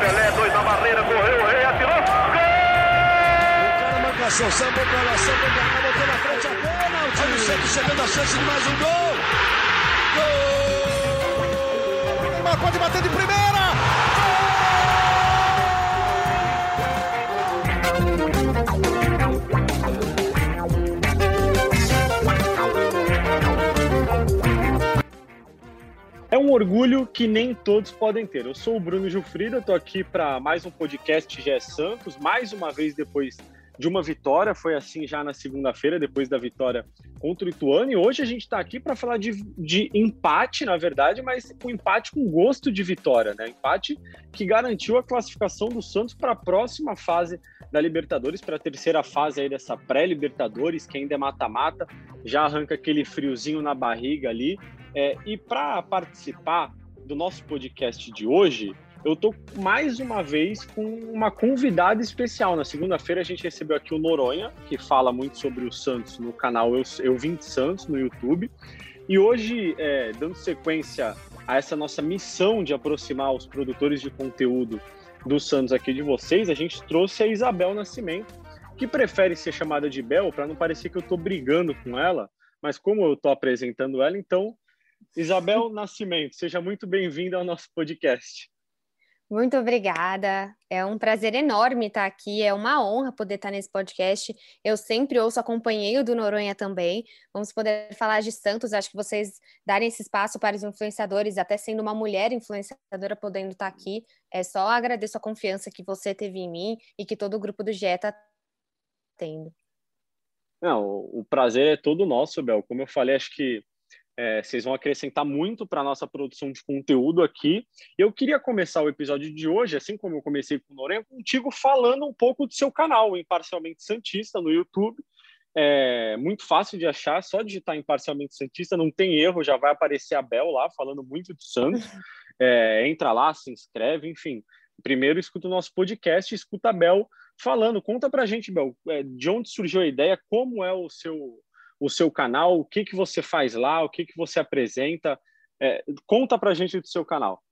Pelé, dois na barreira, correu, o rei atirou. Gol! O cara marcação, sambou pra lá, sambou botou na frente a. Olha o Santos chegando a chance de mais um gol. Gol! Neymar pode bater de primeira. Orgulho que nem todos podem ter. Eu sou o Bruno Gilfrida, estou aqui para mais um podcast GE Santos, mais uma vez depois de uma vitória, foi assim já na segunda-feira, depois da vitória contra o Ituano, e hoje a gente está aqui para falar de, de, empate, na verdade, mas um empate com gosto de vitória, né? Empate que garantiu a classificação do Santos para a próxima fase da Libertadores, para a terceira fase aí dessa pré-Libertadores, que ainda é mata-mata, já arranca aquele friozinho na barriga ali, é, e para participar do nosso podcast de hoje, eu estou mais uma vez com uma convidada especial. Na segunda-feira a gente recebeu aqui o Noronha, que fala muito sobre o Santos no canal Eu, Eu Vim de Santos no YouTube. E hoje, é, dando sequência a essa nossa missão de aproximar os produtores de conteúdo do Santos aqui de vocês, a gente trouxe a Isabel Nascimento, que prefere ser chamada de Bel para não parecer que eu estou brigando com ela, mas como eu estou apresentando ela, então Isabel Nascimento, seja muito bem-vinda ao nosso podcast. Muito obrigada. É um prazer enorme estar aqui. É uma honra poder estar nesse podcast. Eu sempre ouço, acompanhei o do Noronha também. Vamos poder falar de Santos. Acho que vocês darem esse espaço para os influenciadores, até sendo uma mulher influenciadora podendo estar aqui. É só agradeço a confiança que você teve em mim e que todo o grupo do GE está tendo. Não, o prazer é todo nosso, Bel. Como eu falei, acho que é, vocês vão acrescentar muito para a nossa produção de conteúdo aqui. Eu queria começar o episódio de hoje, assim como eu comecei com o Noronha, contigo falando um pouco do seu canal, Imparcialmente Santista, no YouTube. É muito fácil de achar, só digitar Imparcialmente Santista, não tem erro, já vai aparecer a Bel lá falando muito de Santos. É, entra lá, se inscreve, enfim. Primeiro escuta o nosso podcast, escuta a Bel falando. Conta pra gente, Bel, é, de onde surgiu a ideia, como é o seu o seu canal, o que, que você faz lá, o que, que você apresenta. É, conta para a gente do seu canal.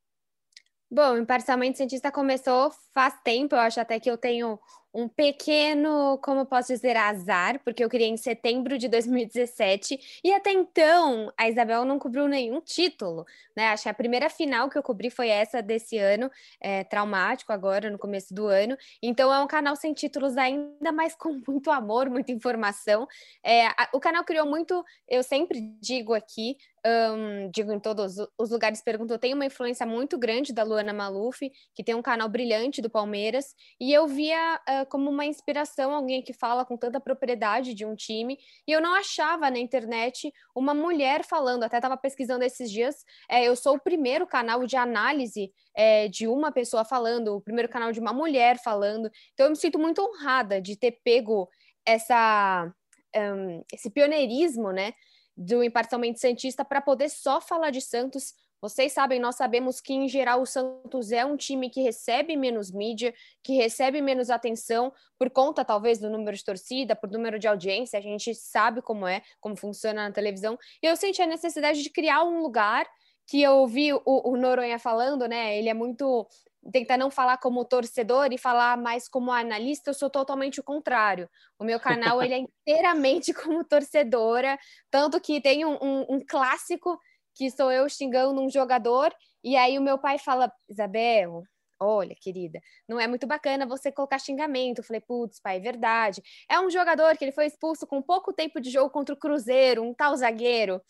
Bom, Imparcialmente Cientista começou faz tempo, eu acho até que eu tenho um pequeno, como posso dizer, azar, porque eu criei em setembro de 2017 e até então a Isabel não cobriu nenhum título, né? Acho que a primeira final que eu cobri foi essa desse ano, é, traumático agora, no começo do ano. Então é um canal sem títulos ainda, mas com muito amor, muita informação. É, a, o canal criou muito, eu sempre digo aqui, um, digo em todos os lugares, pergunto, tem uma influência muito grande da Luana Maluf, que tem um canal brilhante do Palmeiras, e eu via uh, como uma inspiração alguém que fala com tanta propriedade de um time, e eu não achava na internet uma mulher falando, até estava pesquisando esses dias, é, eu sou o primeiro canal de análise é, de uma pessoa falando, o primeiro canal de uma mulher falando, então eu me sinto muito honrada de ter pego essa... Um, esse pioneirismo, né, do Imparcialmente Santista para poder só falar de Santos. Vocês sabem, nós sabemos que, em geral, o Santos é um time que recebe menos mídia, que recebe menos atenção, por conta, talvez, do número de torcida, por número de audiência. A gente sabe como é, como funciona na televisão. E eu senti a necessidade de criar um lugar que eu ouvi o, o Noronha falando, né? Ele é muito tentar não falar como torcedor e falar mais como analista, eu sou totalmente o contrário. O meu canal ele é inteiramente como torcedora, tanto que tem um, um, um, clássico que sou eu xingando um jogador, e aí o meu pai fala, Isabel, olha, querida, não é muito bacana você colocar xingamento. Eu falei, putz, pai, é verdade. É um jogador que ele foi expulso com pouco tempo de jogo contra o Cruzeiro, um tal zagueiro.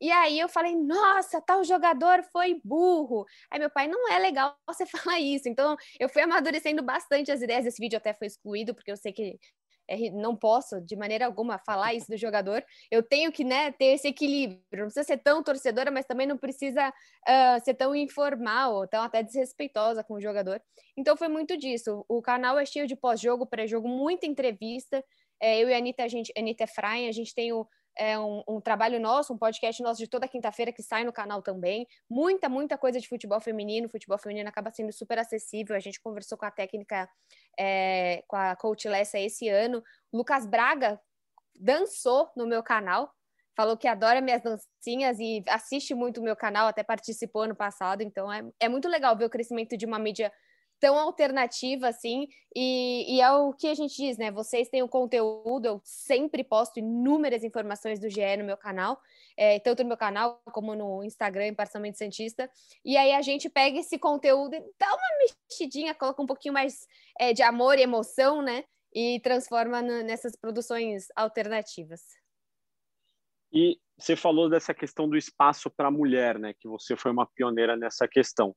E aí eu falei, nossa, tal jogador foi burro. Aí meu pai, não é legal você falar isso. Então eu fui amadurecendo bastante as ideias. Esse vídeo até foi excluído, porque eu sei que não posso de maneira alguma falar isso do jogador. Eu tenho que né, ter esse equilíbrio. Não precisa ser tão torcedora, mas também não precisa uh, ser tão informal, tão até desrespeitosa com o jogador. Então foi muito disso. O canal é cheio de pós-jogo, pré-jogo, muita entrevista. É, eu e a Anitta, a gente, Anitta Efraim, a gente tem o é um, um, trabalho nosso, um podcast nosso de toda quinta-feira que sai no canal também. Muita, muita coisa de futebol feminino. futebol feminino acaba sendo super acessível. A gente conversou com a técnica, é, com a coach Lessa esse ano. Lucas Braga dançou no meu canal. falou que adora minhas dancinhas e assiste muito o meu canal, até participou ano passado, então é, é muito legal ver o crescimento de uma mídia tão alternativa assim, e, e, é o que a gente diz, né? Vocês têm o conteúdo, eu sempre posto inúmeras informações do GE no meu canal, é, tanto no meu canal como no Instagram, Parcialmente Santista, e aí a gente pega esse conteúdo e dá uma mexidinha, coloca um pouquinho mais é, de amor e emoção, né? E transforma nessas produções alternativas. E você falou dessa questão do espaço para a mulher, né? Que você foi uma pioneira nessa questão.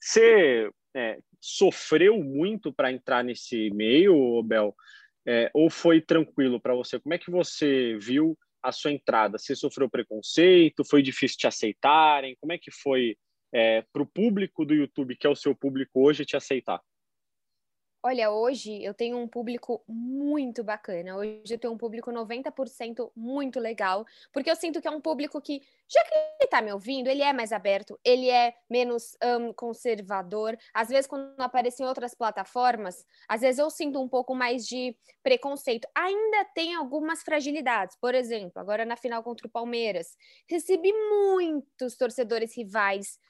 Você é, sofreu muito para entrar nesse meio, Bel? É, ou foi tranquilo para você? Como é que você viu a sua entrada? Você sofreu preconceito? Foi difícil te aceitarem? Como é que foi é, para o público do YouTube, que é o seu público hoje, te aceitar? Olha, hoje eu tenho um público muito bacana. Hoje eu tenho um público 90% muito legal, porque eu sinto que é um público que, já que ele tá me ouvindo, ele é mais aberto, ele é menos um, conservador. Às vezes, quando aparecem outras plataformas, às vezes eu sinto um pouco mais de preconceito. Ainda tem algumas fragilidades. Por exemplo, agora na final contra o Palmeiras, recebi muitos torcedores rivais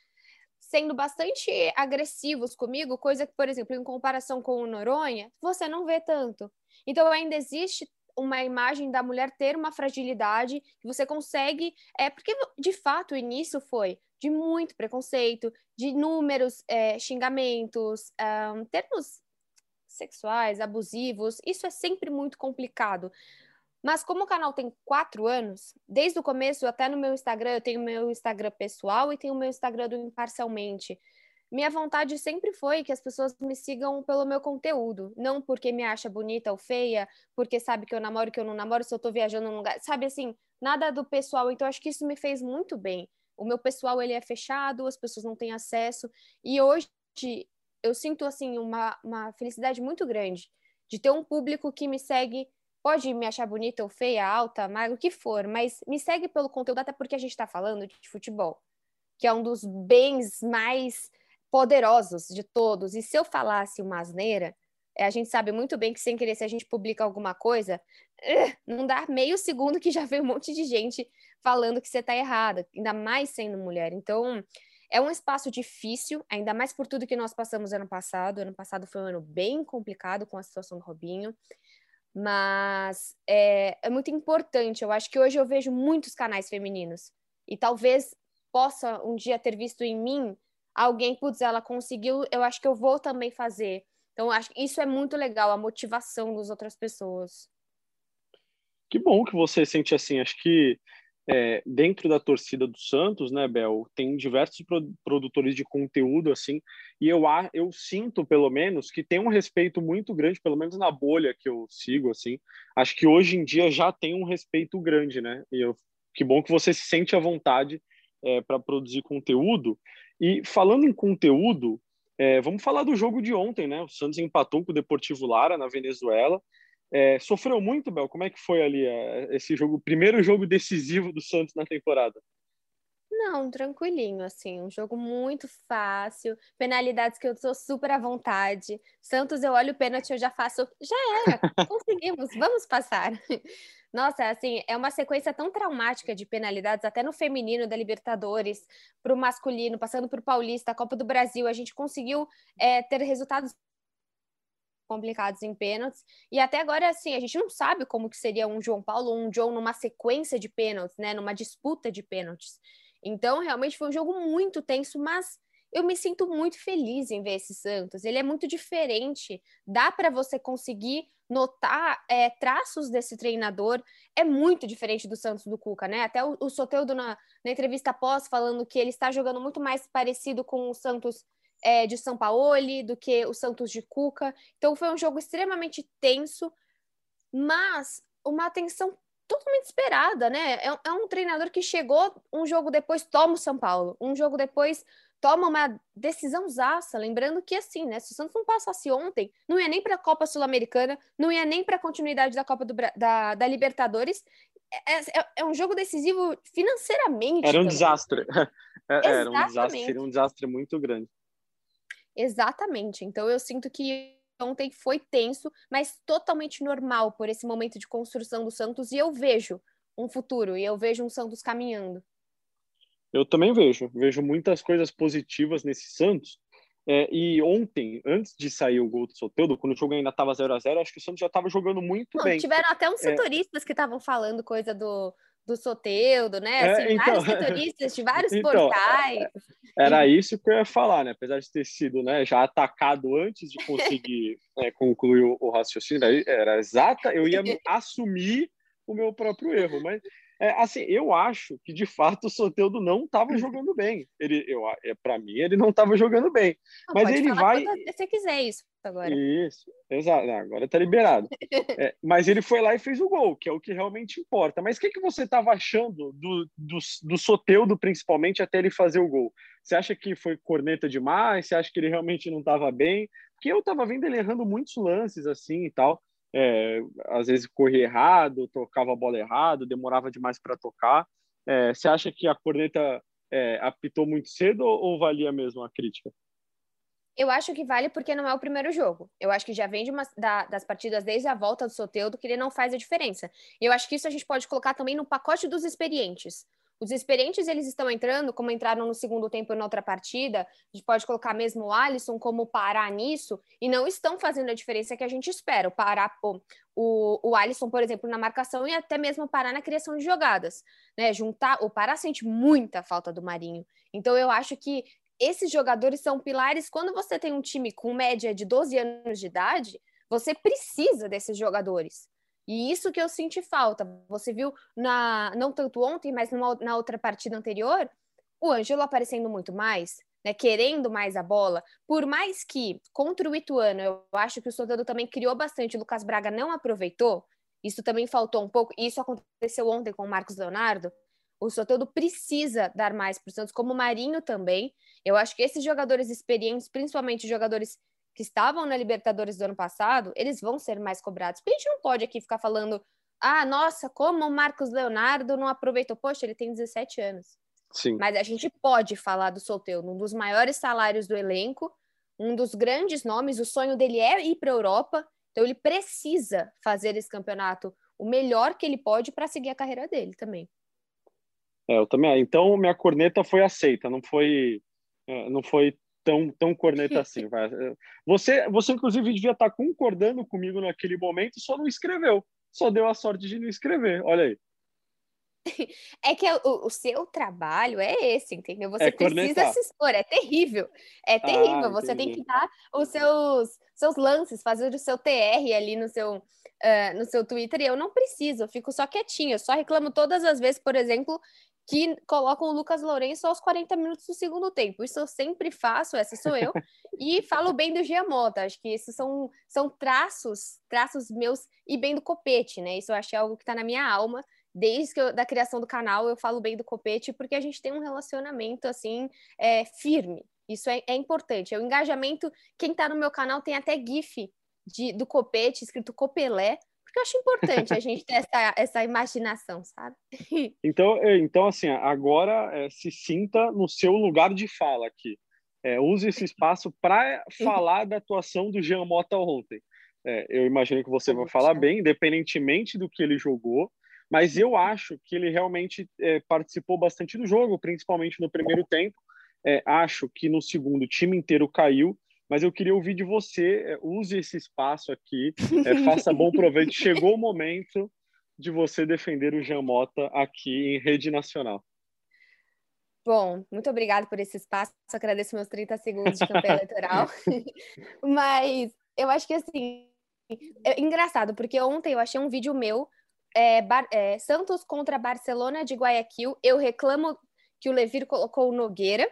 sendo bastante agressivos comigo, coisa que, por exemplo, em comparação com o Noronha, você não vê tanto. Então ainda existe uma imagem da mulher ter uma fragilidade que você consegue é porque de fato o início foi de muito preconceito, de inúmeros é, xingamentos, um, termos sexuais, abusivos. Isso é sempre muito complicado. Mas como o canal tem quatro anos, desde o começo, até no meu Instagram, eu tenho meu Instagram pessoal e tenho meu Instagram do Imparcialmente. Minha vontade sempre foi que as pessoas me sigam pelo meu conteúdo, não porque me acha bonita ou feia, porque sabe que eu namoro, que eu não namoro, se eu tô viajando num lugar, sabe assim, nada do pessoal. Então acho que isso me fez muito bem. O meu pessoal ele é fechado, as pessoas não têm acesso e hoje eu sinto assim uma, uma felicidade muito grande de ter um público que me segue Pode me achar bonita ou feia, alta, magra, o que for, mas me segue pelo conteúdo, até porque a gente está falando de futebol, que é um dos bens mais poderosos de todos. E se eu falasse uma asneira, é, a gente sabe muito bem que sem querer, se a gente publica alguma coisa, eh, não dá meio segundo que já vem um monte de gente falando que você está errada, ainda mais sendo mulher. Então, é um espaço difícil, ainda mais por tudo que nós passamos ano passado. Ano passado foi um ano bem complicado com a situação do Robinho. Mas é, é muito importante. Eu acho que hoje eu vejo muitos canais femininos. E talvez possa um dia ter visto em mim alguém, putz, ela conseguiu, eu acho que eu vou também fazer. Então, acho que isso é muito legal, a motivação das outras pessoas. Que bom que você sente assim. Acho que é, dentro da torcida do Santos, né, Bel, tem diversos produtores de conteúdo assim, e eu eu sinto pelo menos que tem um respeito muito grande, pelo menos na bolha que eu sigo assim. Acho que hoje em dia já tem um respeito grande, né? E eu, que bom que você se sente à vontade é, para produzir conteúdo. E falando em conteúdo, é, vamos falar do jogo de ontem, né? O Santos empatou com o Deportivo Lara na Venezuela. É, sofreu muito, Bel? Como é que foi ali é, esse jogo, primeiro jogo decisivo do Santos na temporada? Não, tranquilinho, assim, um jogo muito fácil, penalidades que eu sou super à vontade. Santos, eu olho o pênalti, eu já faço, já era, conseguimos, vamos passar. Nossa, assim, é uma sequência tão traumática de penalidades, até no feminino da Libertadores, para o masculino, passando por Paulista, Copa do Brasil, a gente conseguiu é, ter resultados complicados em pênaltis. E até agora, assim, a gente não sabe como que seria um João Paulo ou um John numa sequência de pênaltis, né? Numa disputa de pênaltis. Então, realmente foi um jogo muito tenso, mas eu me sinto muito feliz em ver esse Santos. Ele é muito diferente. Dá para você conseguir notar é, traços desse treinador. É muito diferente do Santos do Cuca, né? Até o, o Soteudo na, na entrevista pós falando que ele está jogando muito mais parecido com o Santos é, de São Paulo do que o Santos de Cuca. Então foi um jogo extremamente tenso, mas uma atenção totalmente esperada, né? É, é, um treinador que chegou um jogo depois toma o São Paulo, um jogo depois toma uma decisão zaça, lembrando que assim, né? Se o Santos não passasse ontem, não ia nem para a Copa Sul-Americana, não ia nem para a continuidade da Copa do, da, da Libertadores. É, é, é, um jogo decisivo financeiramente. Era um também. desastre. É, era um desastre, seria um desastre muito grande. Exatamente. Então eu sinto que ontem foi tenso, mas totalmente normal por esse momento de construção do Santos e eu vejo um futuro e eu vejo um Santos caminhando. Eu também vejo, vejo muitas coisas positivas nesse Santos. É, e ontem, antes de sair o gol do Soteldo, quando o jogo ainda estava 0 a 0 acho que o Santos já estava jogando muito Não, bem. Tiveram até uns é. setoristas é... que estavam falando coisa do, do Soteudo, né? É, assim, então... vários setoristas de vários então, portais. Era isso que eu ia falar, né? Apesar de ter sido né, já atacado antes de conseguir né, concluir o, o raciocínio, era exata, eu ia assumir o meu próprio erro, mas é, assim, eu acho que de fato o Soteudo não estava jogando bem. Ele, eu, é, para mim, ele não estava jogando bem. Não, mas ele vai. Se você quiser isso agora. Isso, exato. Agora está liberado. é, mas ele foi lá e fez o gol, que é o que realmente importa. Mas o que, que você estava achando do, do, do Soteudo, principalmente, até ele fazer o gol? Você acha que foi corneta demais? Você acha que ele realmente não estava bem? Porque eu estava vendo ele errando muitos lances assim e tal é, às vezes corria errado, tocava a bola errado, demorava demais para tocar. É, você acha que a corneta é, apitou muito cedo ou, valia mesmo a crítica? Eu acho que vale porque não é o primeiro jogo. Eu acho que já vem de uma, da, das partidas desde a volta do Soteudo que ele não faz a diferença. E eu acho que isso a gente pode colocar também no pacote dos experientes. Os experientes, eles estão entrando, como entraram no segundo tempo na outra partida, a gente pode colocar mesmo o Alisson como parar nisso, e não estão fazendo a diferença que a gente espera. O o, o, o Alisson, por exemplo, na marcação e até mesmo parar na criação de jogadas. Né? Juntar, o Pará sente muita falta do Marinho. Então eu acho que esses jogadores são pilares. Quando você tem um time com média de 12 anos de idade, você precisa desses jogadores. E isso que eu senti falta. Você viu na não tanto ontem, mas numa, na outra partida anterior, o Ângelo aparecendo muito mais, né, querendo mais a bola. Por mais que contra o Ituano, eu acho que o Soteldo também criou bastante, o Lucas Braga não aproveitou. Isso também faltou um pouco. Isso aconteceu ontem com o Marcos Leonardo. O Soteldo precisa dar mais para o Santos, como o Marinho também. Eu acho que esses jogadores experientes, principalmente jogadores que estavam na Libertadores do ano passado, eles vão ser mais cobrados. Porque a gente não pode aqui ficar falando, ah, nossa, como o Marcos Leonardo não aproveitou. Poxa, ele tem 17 anos. Sim. Mas a gente pode falar do Solteiro, um dos maiores salários do elenco, um dos grandes nomes, o sonho dele é ir para a Europa, então ele precisa fazer esse campeonato o melhor que ele pode para seguir a carreira dele também. É, eu também. Então minha corneta foi aceita, não foi, é, não foi tão, tão corneta assim. Vai. Você, você, inclusive, devia estar concordando comigo naquele momento, só não escreveu. Só deu a sorte de não escrever. Olha aí. É que o, o seu trabalho é esse, entendeu? Você é precisa se expor, é terrível. É terrível. Ah, você tem que dar os seus, seus lances, fazer o seu TR ali no seu, uh, no seu Twitter. E eu não preciso, eu fico só quietinha. Eu só reclamo todas as vezes, por exemplo, que colocam o Lucas Lourenço aos 40 minutos do segundo tempo. Isso eu sempre faço, essa sou eu. e falo bem do Giamota. Acho que esses são, são traços, traços meus e bem do Copete, né? Isso eu acho que é algo que está na minha alma. Desde que eu, da criação do canal, eu falo bem do Copete, porque a gente tem um relacionamento, assim, é, firme. Isso é, é importante. É o engajamento. Quem está no meu canal tem até GIF de, do Copete, escrito Copelé, porque eu acho importante a gente ter essa, essa imaginação, sabe? Então, é, então assim, agora é, se sinta no seu lugar de fala aqui. É, use esse espaço para falar da atuação do Jean Mota ontem. É, eu imagino que você vai falar bem, independentemente do que ele jogou, mas eu acho que ele realmente é, participou bastante do jogo, principalmente no primeiro tempo. É, acho que no segundo o time inteiro caiu mas eu queria ouvir de você. É, use esse espaço aqui, é, faça bom proveito. Chegou o momento de você defender o Jean Mota aqui em rede nacional. Bom, muito obrigada por esse espaço. Agradeço meus 30 segundos de campanha eleitoral. Mas eu acho que assim, é engraçado, porque ontem eu achei um vídeo meu, é, Bar, é, Santos contra Barcelona de Guayaquil. Eu reclamo que o Levir colocou o Nogueira.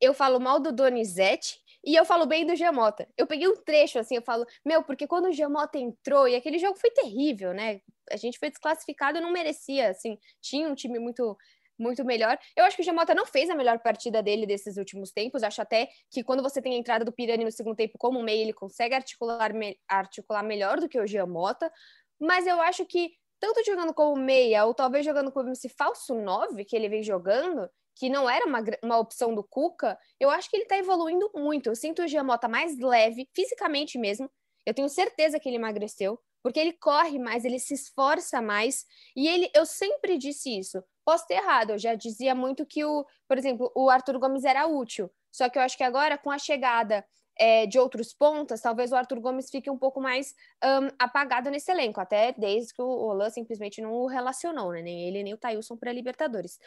Eu falo mal do Donizete e eu falo bem do Giamota. Eu peguei um trecho assim, eu falo, meu, porque quando o Giamota entrou, e aquele jogo foi terrível, né? A gente foi desclassificado, não merecia, assim, tinha um time muito muito melhor. Eu acho que o Giamota não fez a melhor partida dele desses últimos tempos. Acho até que quando você tem a entrada do Pirani no segundo tempo como meio, ele consegue articular, me articular melhor do que o Giamota. Mas eu acho que tanto jogando como meia, ou talvez jogando como esse falso 9 que ele vem jogando, que não era uma, uma opção do Cuca, eu acho que ele está evoluindo muito. Eu sinto o Giamota mais leve, fisicamente mesmo. Eu tenho certeza que ele emagreceu. porque ele corre mais, ele se esforça mais, e ele, eu sempre disse isso. Posso ter errado, eu já dizia muito que o, por exemplo, o Arthur Gomes era útil, só que eu acho que agora com a chegada é, de outros pontas, talvez o Arthur Gomes fique um pouco mais um, apagado nesse elenco, até desde que o Olan simplesmente não o relacionou, né? Nem ele nem o Tailson para Libertadores.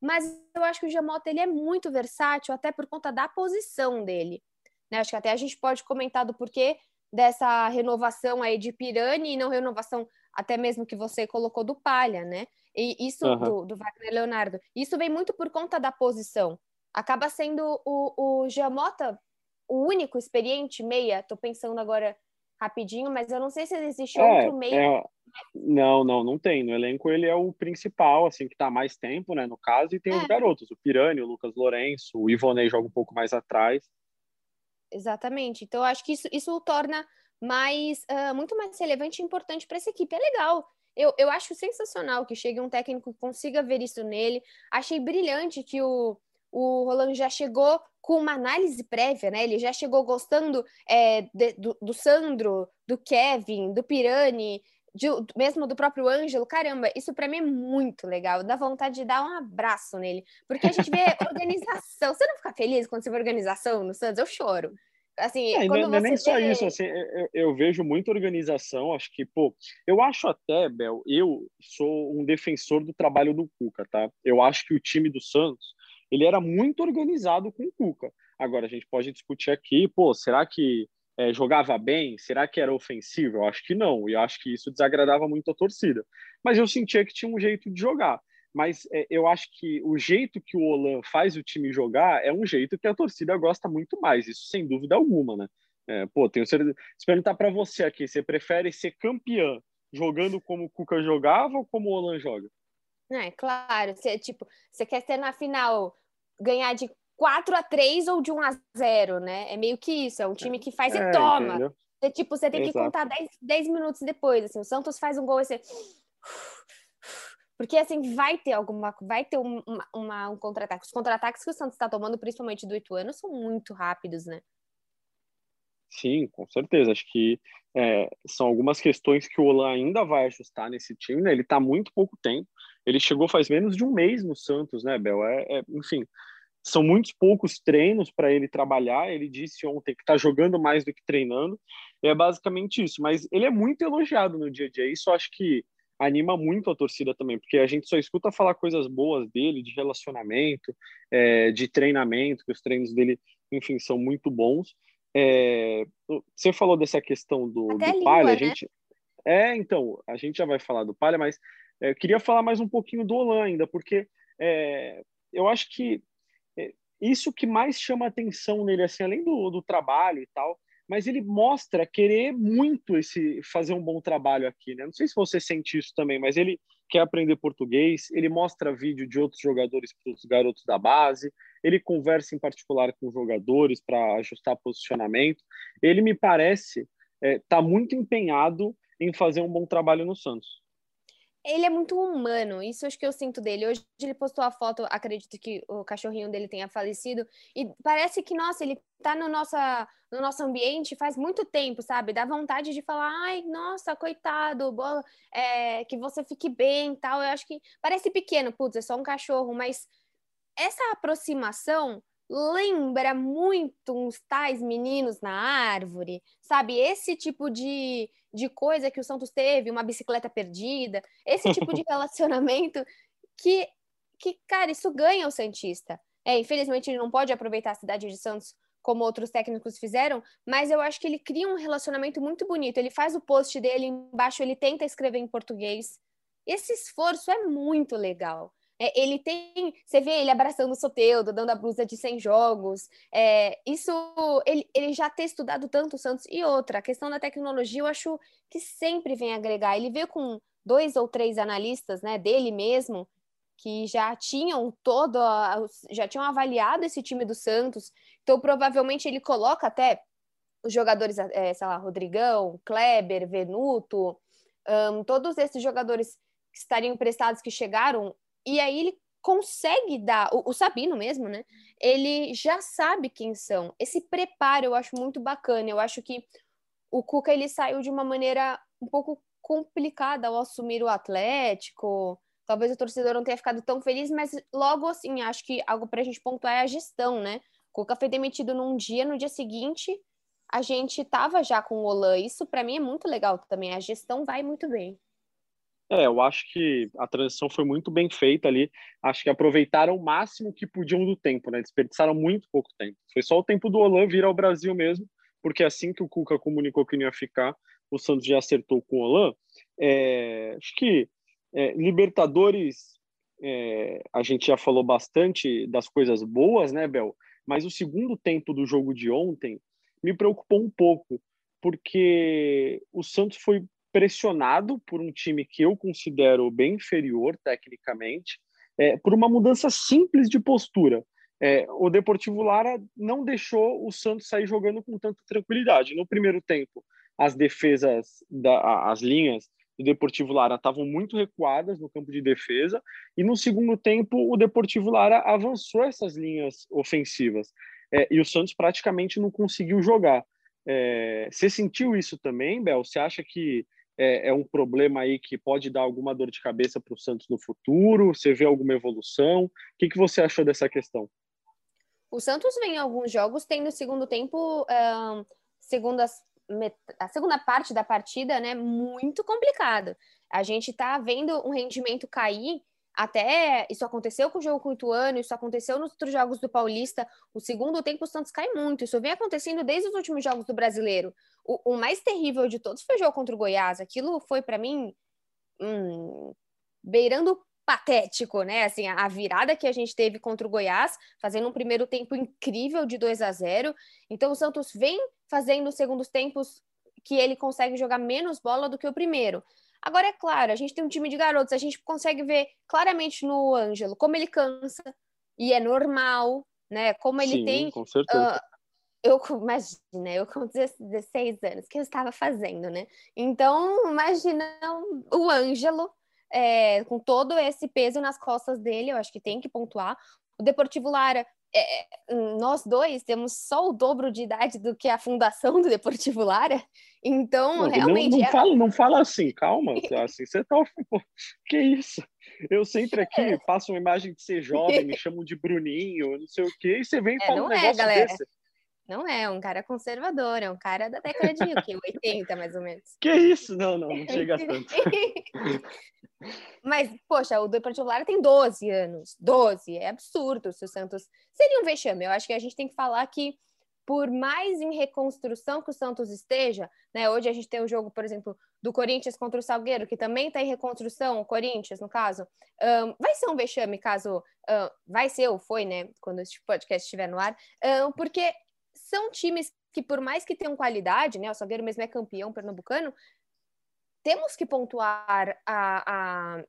Mas eu acho que o Jamota ele é muito versátil, até por conta da posição dele. Né? Acho que até a gente pode comentar do porquê dessa renovação aí de Pirani e não renovação até mesmo que você colocou do Palha, né? E isso uhum. do, do Wagner Leonardo. Isso vem muito por conta da posição. Acaba sendo o, o Giamota o único experiente meia. Tô pensando agora rapidinho, mas eu não sei se existe é, outro meia. É... Não, não, não tem. No elenco ele é o principal, assim, que tá mais tempo, né? No caso, e tem é. os garotos, o Pirani, o Lucas Lourenço, o Ivonei joga um pouco mais atrás. Exatamente. Então, eu acho que isso, isso o torna mais uh, muito mais relevante e importante para essa equipe. É legal. Eu, eu acho sensacional que chegue um técnico que consiga ver isso nele. Achei brilhante que o, o Roland já chegou com uma análise prévia, né? Ele já chegou gostando é, de, do, do, Sandro, do Kevin, do Pirani, de, mesmo do próprio Ângelo. Caramba, isso para mim é muito legal. Dá vontade de dar um abraço nele, porque a gente vê organização. Você não fica feliz quando você vê organização no Santos? Eu choro. Assim, é, quando não, você não é nem só isso, assim, eu, eu, vejo muita organização, acho que, pô, eu acho até, Bel, eu sou um defensor do trabalho do Cuca, tá? Eu acho que o time do Santos, ele era muito organizado com o Cuca. Agora, a gente pode discutir aqui, pô, será que é, jogava bem? Será que era ofensivo? Eu acho que não, e acho que isso desagradava muito a torcida. Mas eu sentia que tinha um jeito de jogar mas é, eu acho que o jeito que o Olan faz o time jogar é um jeito que a torcida gosta muito mais, isso sem dúvida alguma, né? É, pô, tenho certeza. Se perguntar para você aqui, você prefere ser campeão jogando como o Cuca jogava ou como o Olan joga? É, claro. Você, tipo, você quer ser na final ganhar de 4 a 3 ou de 1 a 0, né? É meio que isso, é um time que faz é, e toma. Você, tipo, você tem Exato. que contar 10, 10 minutos depois, assim, o Santos faz um gol e você porque assim, vai ter alguma, vai ter um, uma, um contra-ataque. Os contra-ataques que o Santos está tomando, principalmente do Ituano, são muito rápidos, né? Sim, com certeza. Acho que é, são algumas questões que o Olan ainda vai ajustar nesse time, né? Ele está muito pouco tempo. Ele chegou faz menos de um mês no Santos, né, Bel? É, é enfim, são muitos poucos treinos para ele trabalhar. Ele disse ontem que está jogando mais do que treinando. É basicamente isso. Mas ele é muito elogiado no dia a dia. Isso acho que anima muito a torcida também, porque a gente só escuta falar coisas boas dele, de relacionamento, é, de treinamento, que os treinos dele, enfim, são muito bons. É, você falou dessa questão do, do língua, Palha, a né? gente. É, então, a gente já vai falar do Palha, mas eu queria falar mais um pouquinho do Olan ainda, porque é, eu acho que é, isso que mais chama atenção nele, assim, além do, do trabalho e tal, mas ele mostra querer muito esse fazer um bom trabalho aqui, né? Não sei se você sente isso também, mas ele quer aprender português, ele mostra vídeo de outros jogadores para os garotos da base, ele conversa em particular com jogadores para ajustar posicionamento. Ele me parece está é, tá muito empenhado em fazer um bom trabalho no Santos ele é muito humano, isso acho que eu sinto dele. Hoje ele postou a foto, acredito que o cachorrinho dele tenha falecido, e parece que, nossa, ele tá no, nossa, no nosso ambiente faz muito tempo, sabe? Dá vontade de falar, ai, nossa, coitado, boa, é, que você fique bem tal. Eu acho que parece pequeno, putz, é só um cachorro, mas essa aproximação lembra muito uns tais meninos na árvore, sabe? Esse tipo de, de coisa que o Santos teve, uma bicicleta perdida, esse tipo de relacionamento que, que, cara, isso ganha o Santista. É, infelizmente ele não pode aproveitar a cidade de Santos como outros técnicos fizeram, mas eu acho que ele cria um relacionamento muito bonito. Ele faz o post dele embaixo, ele tenta escrever em português. Esse esforço é muito legal. É, ele tem, você vê ele abraçando o Soteudo, dando a blusa de 100 jogos. É, isso, ele, ele já ter estudado tanto o Santos. E outra, a questão da tecnologia, eu acho que sempre vem agregar. Ele veio com dois ou três analistas, né, dele mesmo, que já tinham todo, a, já tinham avaliado esse time do Santos. Então, provavelmente ele coloca até os jogadores, é, sei lá, Rodrigão, Kleber, Venuto, um, todos esses jogadores que estariam emprestados que chegaram e aí ele consegue dar, o, o, Sabino mesmo, né? Ele já sabe quem são. Esse preparo eu acho muito bacana. Eu acho que o Cuca ele saiu de uma maneira um pouco complicada ao assumir o Atlético. Talvez o torcedor não tenha ficado tão feliz, mas logo assim, acho que algo para a gente pontuar é a gestão, né? O Cuca foi demitido num dia, no dia seguinte a gente estava já com o Olan. Isso para mim é muito legal também. A gestão vai muito bem. É, eu acho que a transição foi muito bem feita ali. Acho que aproveitaram o máximo que podiam do tempo, né? Desperdiçaram muito pouco tempo. Foi só o tempo do Olan vir ao Brasil mesmo, porque assim que o Cuca comunicou que não ia ficar, o Santos já acertou com o Olan. É, acho que é, Libertadores, é, a gente já falou bastante das coisas boas, né, Bel? Mas o segundo tempo do jogo de ontem me preocupou um pouco, porque o Santos foi pressionado por um time que eu considero bem inferior tecnicamente, é, por uma mudança simples de postura. É, o Deportivo Lara não deixou o Santos sair jogando com tanta tranquilidade. No primeiro tempo, as defesas, da, as linhas do Deportivo Lara estavam muito recuadas no campo de defesa e no segundo tempo o Deportivo Lara avançou essas linhas ofensivas é, e o Santos praticamente não conseguiu jogar. É, você sentiu isso também, Bel? Você acha que é, é, um problema aí que pode dar alguma dor de cabeça para o Santos no futuro? Você vê alguma evolução? O que, que você achou dessa questão? O Santos vem em alguns jogos tendo segundo tempo, um, segundas a segunda parte da partida, né, muito complicado. A gente tá vendo um rendimento cair, até isso aconteceu com o jogo com o Ituano, isso aconteceu nos outros jogos do Paulista. O segundo tempo o Santos cai muito. Isso vem acontecendo desde os últimos jogos do Brasileiro. O, o mais terrível de todos foi o jogo contra o Goiás. Aquilo foi para mim hum, beirando patético, né? Assim, a virada que a gente teve contra o Goiás, fazendo um primeiro tempo incrível de 2 a 0. Então o Santos vem fazendo os segundos tempos que ele consegue jogar menos bola do que o primeiro. Agora é claro, a gente tem um time de garotos, a gente consegue ver claramente no Ângelo como ele cansa e é normal, né? Como ele Sim, tem com certeza. Uh, eu imagina, eu com 16 anos, que eu estava fazendo, né? Então, imagina o Ângelo é, com todo esse peso nas costas dele, eu acho que tem que pontuar. O Deportivo Lara, é, nós dois temos só o dobro de idade do que a fundação do Deportivo Lara, então não, realmente. Não, não, é... fala, não fala assim, calma, assim, você tá. Que isso? Eu sempre aqui é. passo uma imagem de ser jovem, me chamam de Bruninho, não sei o quê, e você vem e é, fala um é, negócio galera. desse. Não é, é um cara conservador, é um cara da década de 80, mais ou menos. Que isso? Não, não, não chega tanto. Mas, poxa, o Deportivo Lara tem 12 anos. 12, é absurdo se o Santos... Seria um vexame, eu acho que a gente tem que falar que por mais em reconstrução que o Santos esteja, né? Hoje a gente tem o jogo, por exemplo, do Corinthians contra o Salgueiro, que também está em reconstrução, o Corinthians, no caso. Um, vai ser um vexame caso. Um, vai ser ou foi, né? Quando esse podcast estiver no ar, um, porque são times que, por mais que tenham qualidade, né? O Salgueiro mesmo é campeão pernambucano, temos que pontuar a, a,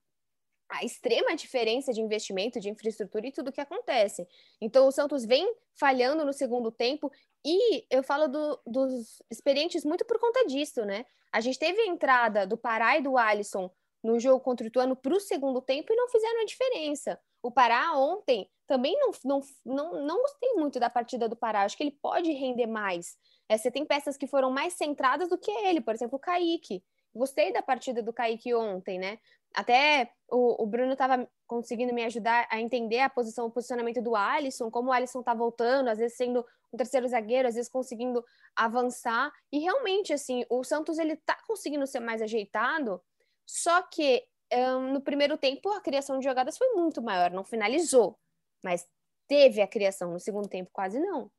a, extrema diferença de investimento, de infraestrutura e tudo que acontece. Então, o Santos vem falhando no segundo tempo e eu falo do, dos experientes muito por conta disso, né? A gente teve a entrada do Pará e do Alisson no jogo contra o Ituano para o segundo tempo e não fizeram a diferença. O Pará ontem também não, não, não, não gostei muito da partida do Pará. Acho que ele pode render mais. É, você tem peças que foram mais centradas do que ele, por exemplo, o Kaique. Gostei da partida do Kaique ontem, né? Até o, o Bruno estava conseguindo me ajudar a entender a posição, o posicionamento do Alisson, como o Alisson tá voltando, às vezes sendo um terceiro zagueiro, às vezes conseguindo avançar. E realmente, assim, o Santos ele tá conseguindo ser mais ajeitado, só que um, no primeiro tempo a criação de jogadas foi muito maior, não finalizou, mas teve a criação. No segundo tempo, quase não.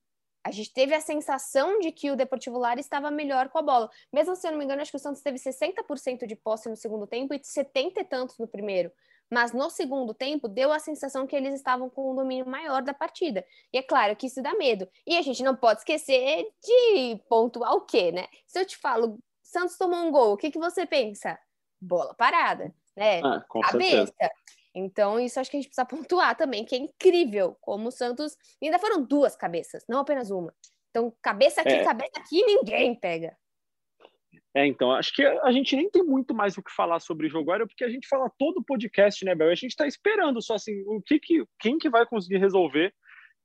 A gente teve a sensação de que o Deportivo Lara estava melhor com a bola. Mesmo se eu não me engano, acho que o Santos teve 60% de posse no segundo tempo e 70 e tantos no primeiro. Mas no segundo tempo, deu a sensação que eles estavam com um domínio maior da partida. E é claro que isso dá medo. E a gente não pode esquecer de pontuar o quê, né? Se eu te falo, Santos tomou um gol, o que, que você pensa? Bola parada né? Ah, cabeça. Certeza. Então, isso acho que a gente precisa pontuar também, que é incrível como o Santos. Ainda foram duas cabeças, não apenas uma. Então, cabeça aqui, é. cabeça aqui, ninguém pega. É, então, acho que a gente nem tem muito mais o que falar sobre o jogo aéreo, porque a gente fala todo o podcast, né, Bel? A gente está esperando só assim, o que, que quem que vai conseguir resolver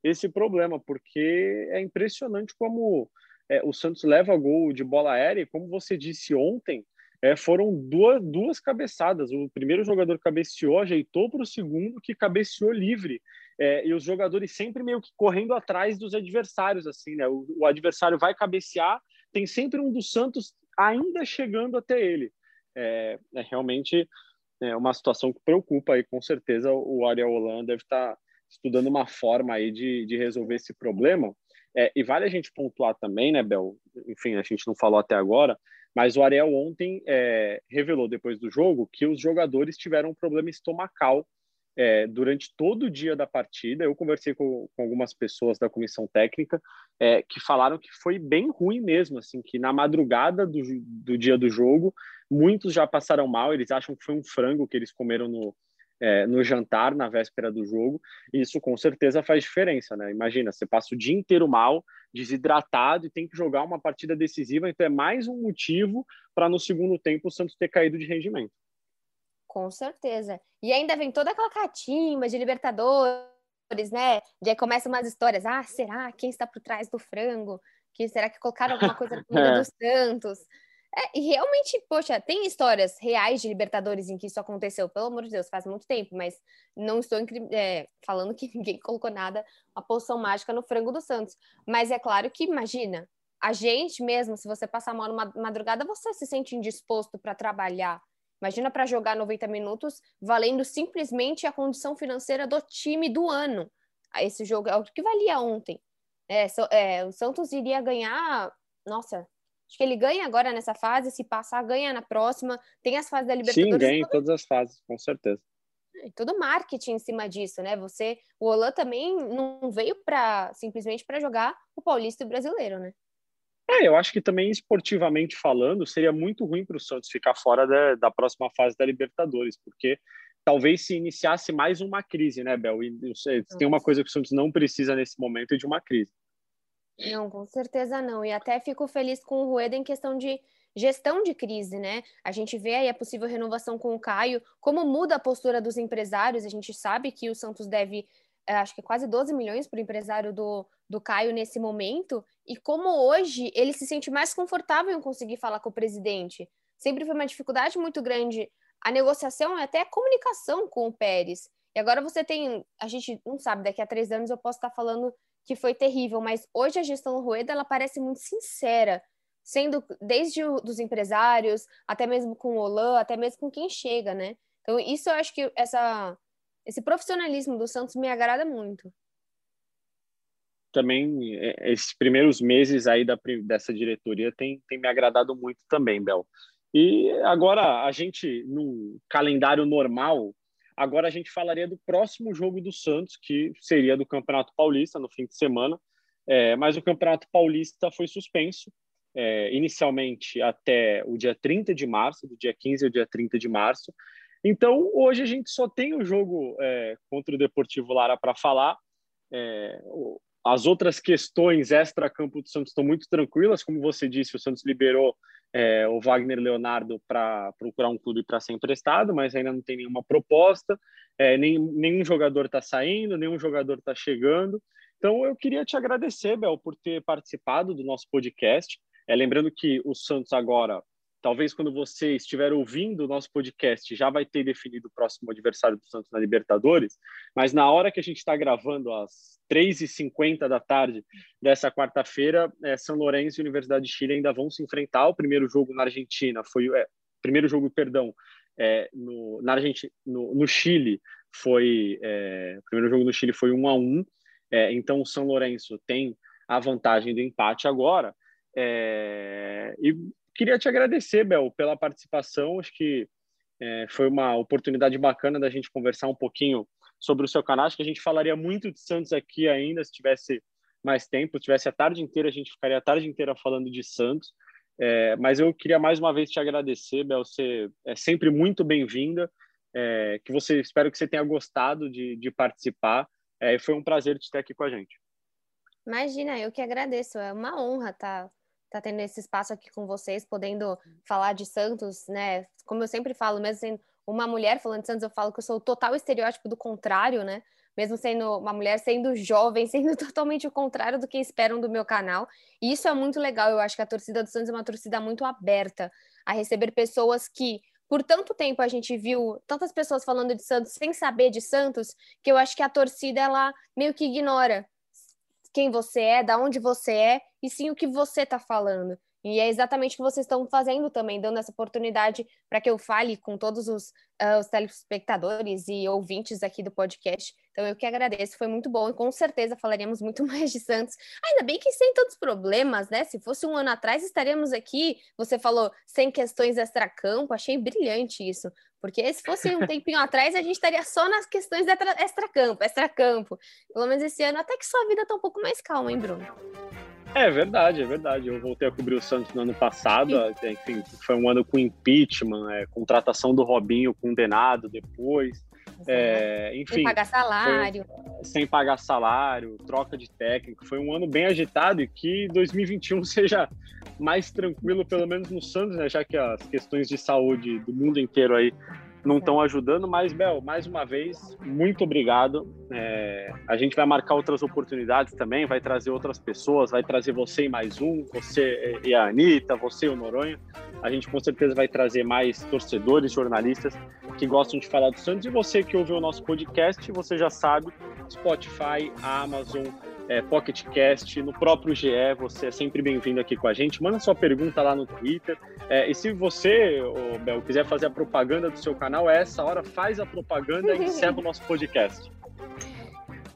esse problema, porque é impressionante como é, o Santos leva gol de bola aérea, e como você disse ontem, é, foram duas, duas cabeçadas. O primeiro jogador cabeceou, ajeitou para o segundo, que cabeceou livre. É, e os jogadores sempre meio que correndo atrás dos adversários, assim, né? O, o, adversário vai cabecear, tem sempre um dos Santos ainda chegando até ele. É, é realmente é uma situação que preocupa aí, com certeza o Ariel Hollande deve estar tá estudando uma forma aí de, de resolver esse problema. É, e vale a gente pontuar também, né, Bel? Enfim, a gente não falou até agora, mas o Ariel ontem é, revelou depois do jogo que os jogadores tiveram um problema estomacal é, durante todo o dia da partida. Eu conversei com, com algumas pessoas da comissão técnica é, que falaram que foi bem ruim mesmo, assim, que na madrugada do, do dia do jogo muitos já passaram mal. Eles acham que foi um frango que eles comeram no, é, no jantar na véspera do jogo. Isso com certeza faz diferença, né? Imagina, você passa o dia inteiro mal, desidratado e tem que jogar uma partida decisiva, então é mais um motivo para no segundo tempo o Santos ter caído de rendimento. Com certeza. E ainda vem toda aquela catimba de Libertadores, né? De aí começam umas histórias. Ah, será? Quem está por trás do frango? Que será que colocaram alguma coisa comida é. dos Santos? É, realmente, poxa, tem histórias reais de Libertadores em que isso aconteceu, pelo amor de Deus, faz muito tempo, mas não estou é, falando que ninguém colocou nada, uma poção mágica no frango do Santos. Mas é claro que, imagina, a gente mesmo, se você passar mal numa madrugada, você se sente indisposto para trabalhar, Imagina para jogar 90 minutos valendo simplesmente a condição financeira do time do ano. Esse jogo é o que valia ontem. É, é, o Santos iria ganhar. Nossa, acho que ele ganha agora nessa fase. Se passar, ganha na próxima. Tem as fases da Libertadores. Sim, ganha em todas as fases, com certeza. É, todo marketing em cima disso, né? Você, o Olan também não veio para simplesmente para jogar o Paulista e o Brasileiro, né? É, eu acho que também esportivamente falando, seria muito ruim para o Santos ficar fora da, da próxima fase da Libertadores, porque talvez se iniciasse mais uma crise, né, Bel? E sei, tem uma coisa que o Santos não precisa nesse momento de uma crise. Não, com certeza não. E até fico feliz com o Rueda em questão de gestão de crise, né? A gente vê aí a possível renovação com o Caio, como muda a postura dos empresários. A gente sabe que o Santos deve, eh, acho que quase 12 milhões para o empresário do, do Caio nesse momento e como hoje ele se sente mais confortável em conseguir falar com o presidente. Sempre foi uma dificuldade muito grande a negociação e até a comunicação com o Pérez. E agora você tem, a gente não sabe, daqui a três anos eu posso estar falando que foi terrível, mas hoje a gestão Rueda ela parece muito sincera, sendo desde o, dos empresários, até mesmo com o Olan, até mesmo com quem chega, né? Então isso eu acho que essa, esse profissionalismo do Santos me agrada muito também é, esses primeiros meses aí da, dessa diretoria tem, tem me agradado muito também, Bel. E agora a gente no calendário normal, agora a gente falaria do próximo jogo do Santos, que seria do Campeonato Paulista no fim de semana. É, mas o Campeonato Paulista foi suspenso é, inicialmente até o dia 30 de março, do dia 15 ao dia 30 de março. Então, hoje a gente só tem o jogo é, contra o Deportivo Lara para falar. É, as outras questões extra-campo do Santos estão muito tranquilas, como você disse, o Santos liberou é, o Wagner Leonardo para procurar um clube para ser emprestado, mas ainda não tem nenhuma proposta, é, nem, nenhum jogador está saindo, nenhum jogador está chegando. Então eu queria te agradecer, Bel, por ter participado do nosso podcast. É, lembrando que o Santos agora Talvez quando você estiver ouvindo o nosso podcast já vai ter definido o próximo adversário do Santos na Libertadores, mas na hora que a gente está gravando, às 3h50 da tarde dessa quarta-feira, é, São Lourenço e Universidade de Chile ainda vão se enfrentar. O primeiro jogo na Argentina foi. É, primeiro jogo, perdão, é, no, na Argentina, no, no Chile foi. É, o primeiro jogo no Chile foi 1 a 1 é, então o São Lourenço tem a vantagem do empate agora. É, e queria te agradecer, Bel, pela participação. Acho que é, foi uma oportunidade bacana da gente conversar um pouquinho sobre o seu canal. Acho que a gente falaria muito de Santos aqui ainda, se tivesse mais tempo, se tivesse a tarde inteira, a gente ficaria a tarde inteira falando de Santos. É, mas eu queria mais uma vez te agradecer, Bel. Você é sempre muito bem-vinda. É, que você espero que você tenha gostado de, de participar. É, foi um prazer te ter aqui com a gente. Imagina, eu que agradeço. É uma honra estar tá tendo esse espaço aqui com vocês, podendo falar de Santos, né? Como eu sempre falo, mesmo sendo uma mulher falando de Santos, eu falo que eu sou o total estereótipo do contrário, né? mesmo sendo uma mulher, sendo jovem, sendo totalmente o contrário do que esperam do meu canal. E isso é muito legal. Eu acho que a torcida do Santos é uma torcida muito aberta a receber pessoas que por tanto tempo a gente viu tantas pessoas falando de Santos sem saber de Santos, que eu acho que a torcida ela meio que ignora quem você é, da onde você é, e sim o que você está falando. E é exatamente o que vocês estão fazendo também, dando essa oportunidade para que eu fale com todos os, uh, os telespectadores e ouvintes aqui do podcast. Então, eu que agradeço, foi muito bom e com certeza falaríamos muito mais de Santos. Ainda bem que sem tantos problemas, né? Se fosse um ano atrás, estaríamos aqui. Você falou sem questões extra-campo, achei brilhante isso. Porque se fosse um tempinho atrás, a gente estaria só nas questões extra-campo, extra-campo. Pelo menos esse ano, até que sua vida está um pouco mais calma, hein, Bruno? É verdade, é verdade. Eu voltei a cobrir o Santos no ano passado, enfim, foi um ano com impeachment, é, contratação do Robinho condenado depois. É, enfim, sem pagar salário. Foi, sem pagar salário, troca de técnico. Foi um ano bem agitado e que 2021 seja mais tranquilo, pelo menos no Santos, né? Já que as questões de saúde do mundo inteiro aí não estão ajudando, mas, Bel, mais uma vez, muito obrigado. É, a gente vai marcar outras oportunidades também, vai trazer outras pessoas, vai trazer você e mais um, você e a Anitta, você e o Noronha. A gente com certeza vai trazer mais torcedores, jornalistas que gostam de falar do Santos. E você que ouve o nosso podcast, você já sabe, Spotify, Amazon, é, Pocket Cast, no próprio GE, você é sempre bem-vindo aqui com a gente. Manda sua pergunta lá no Twitter. É, e se você, ô, Bel, quiser fazer a propaganda do seu canal, é essa hora, faz a propaganda e encerra o nosso podcast.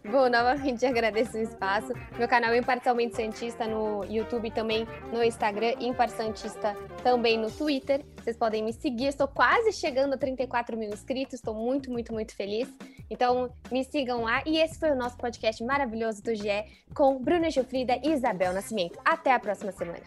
Bom, novamente agradeço o espaço. Meu canal é Imparcialmente Santista no YouTube também, no Instagram, Impar Santista também no Twitter. Vocês podem me seguir, estou quase chegando a 34 mil inscritos, estou muito, muito, muito feliz. Então, me sigam lá. E esse foi o nosso podcast maravilhoso do GE com Bruna Gilfrida e Isabel Nascimento. Até a próxima semana.